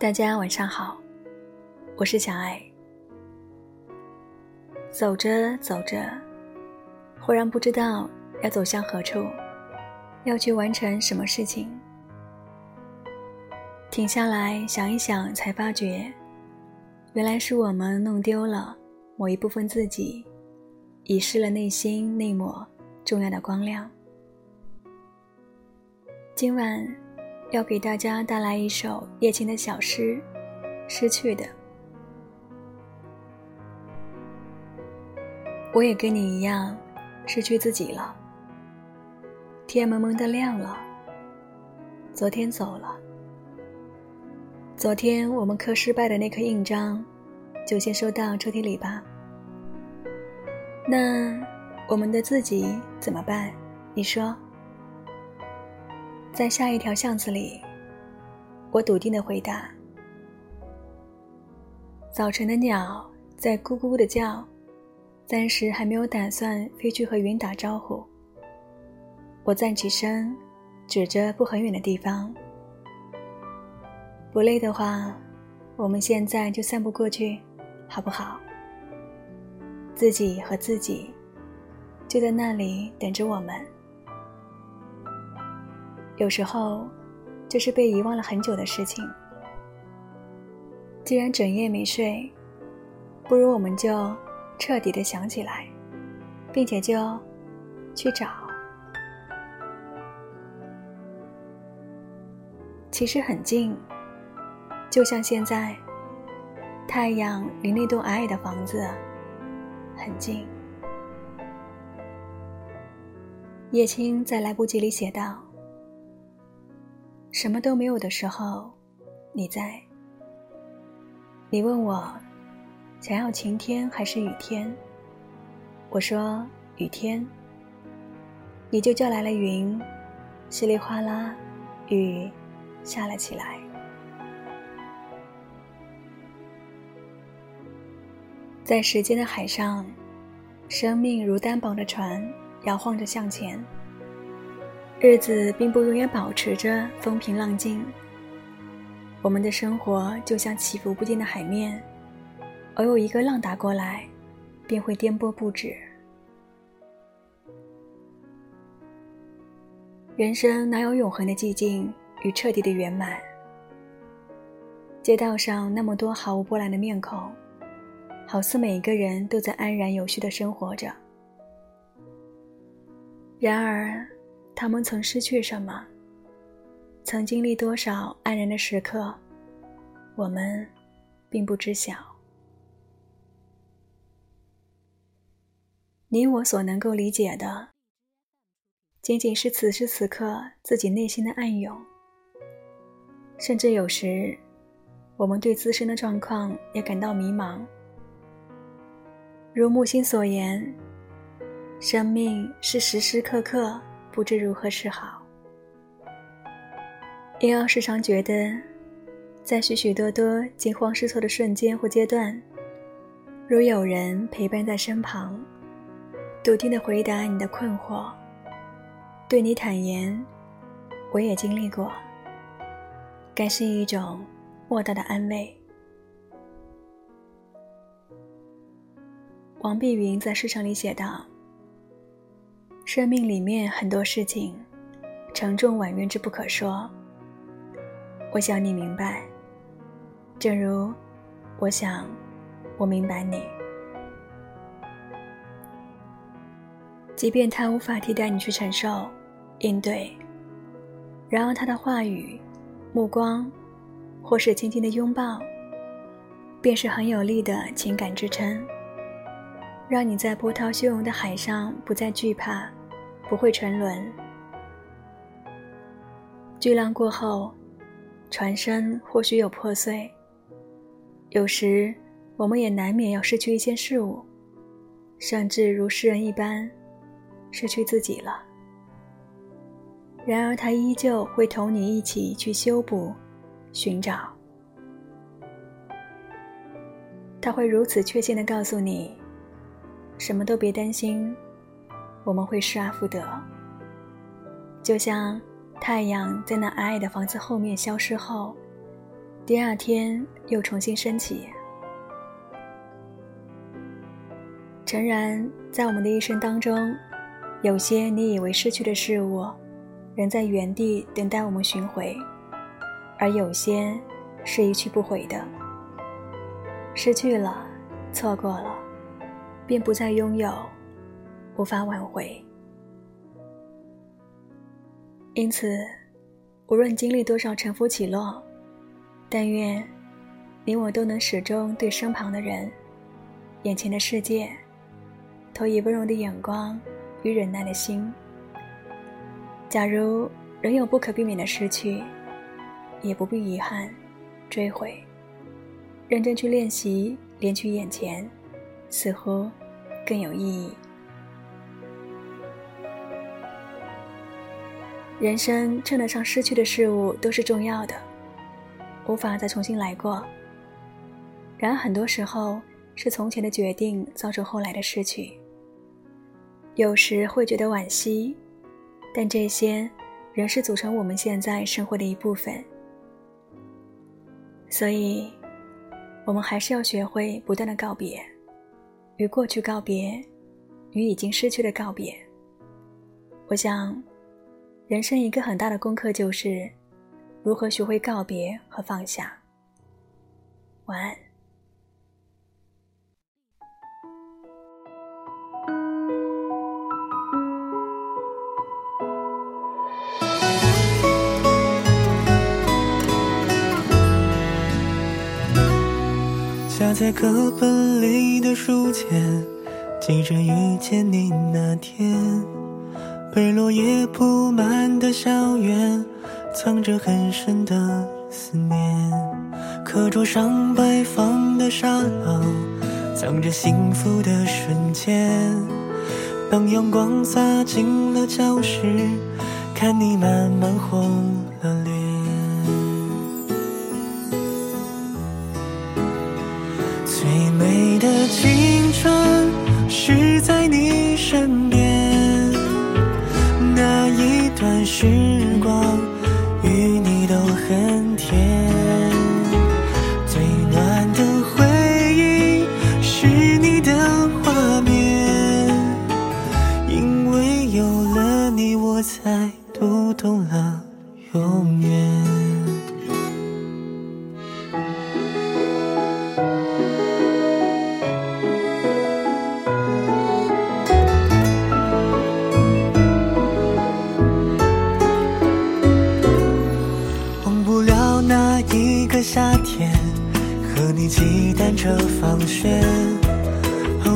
大家晚上好，我是小爱。走着走着，忽然不知道要走向何处，要去完成什么事情。停下来想一想，才发觉，原来是我们弄丢了某一部分自己，遗失了内心那抹重要的光亮。今晚要给大家带来一首叶青的小诗《失去的》。我也跟你一样，失去自己了。天蒙蒙的亮了，昨天走了。昨天我们刻失败的那颗印章，就先收到抽屉里吧。那我们的自己怎么办？你说？在下一条巷子里，我笃定的回答：“早晨的鸟在咕咕的叫，暂时还没有打算飞去和云打招呼。”我站起身，指着不很远的地方：“不累的话，我们现在就散步过去，好不好？”自己和自己就在那里等着我们。有时候，这是被遗忘了很久的事情。既然整夜没睡，不如我们就彻底的想起来，并且就去找。其实很近，就像现在，太阳离那栋矮矮的房子很近。叶青在来不及里写道。什么都没有的时候，你在。你问我，想要晴天还是雨天？我说雨天。你就叫来了云，稀里哗啦，雨下了起来。在时间的海上，生命如单薄的船，摇晃着向前。日子并不永远保持着风平浪静，我们的生活就像起伏不定的海面，偶有一个浪打过来，便会颠簸不止。人生哪有永恒的寂静与彻底的圆满？街道上那么多毫无波澜的面孔，好似每一个人都在安然有序的生活着。然而。他们曾失去什么？曾经历多少黯然的时刻？我们并不知晓。你我所能够理解的，仅仅是此时此刻自己内心的暗涌。甚至有时，我们对自身的状况也感到迷茫。如木心所言，生命是时时刻刻。不知如何是好，因而时常觉得，在许许多多惊慌失措的瞬间或阶段，如有人陪伴在身旁，笃定的回答你的困惑，对你坦言，我也经历过，该是一种莫大的安慰。王碧云在诗城里写道。生命里面很多事情，承重婉约之不可说。我想你明白，正如我想我明白你。即便他无法替代你去承受、应对，然而他的话语、目光，或是轻轻的拥抱，便是很有力的情感支撑，让你在波涛汹涌的海上不再惧怕。不会沉沦。巨浪过后，船身或许有破碎。有时，我们也难免要失去一些事物，甚至如诗人一般，失去自己了。然而，他依旧会同你一起去修补、寻找。他会如此确信的告诉你：什么都别担心。我们会失而复得，就像太阳在那矮矮的房子后面消失后，第二天又重新升起。诚然，在我们的一生当中，有些你以为失去的事物，仍在原地等待我们寻回；而有些是一去不回的。失去了，错过了，便不再拥有，无法挽回。因此，无论经历多少沉浮起落，但愿你我都能始终对身旁的人、眼前的世界。投以温柔的眼光与忍耐的心。假如仍有不可避免的失去，也不必遗憾、追悔，认真去练习，连取眼前，似乎更有意义。人生称得上失去的事物都是重要的，无法再重新来过。然而很多时候，是从前的决定造成后来的失去。有时会觉得惋惜，但这些仍是组成我们现在生活的一部分。所以，我们还是要学会不断的告别，与过去告别，与已经失去的告别。我想，人生一个很大的功课就是如何学会告别和放下。晚安。夹在课本里的书签，记着遇见你那天。被落叶铺满的校园，藏着很深的思念。课桌上摆放的沙漏，藏着幸福的瞬间。当阳光洒进了教室，看你慢慢红时光。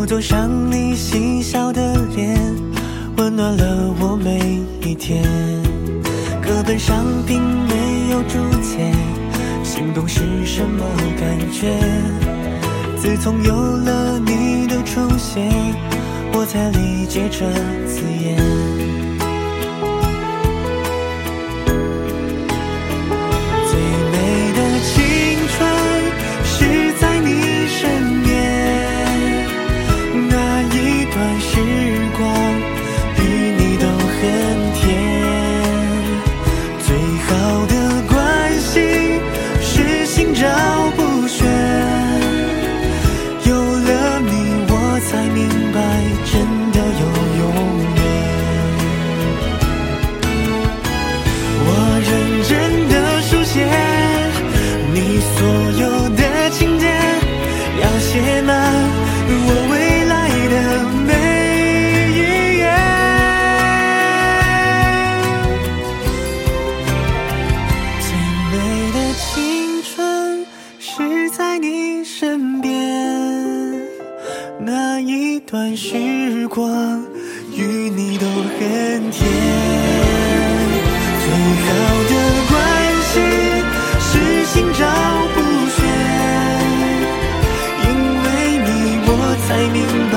我坐上你嬉笑的脸，温暖了我每一天。课本上并没有注解，心动是什么感觉？自从有了你的出现，我才理解这字眼。时光与你都很甜。最好的关系是心照不宣。因为你我才明白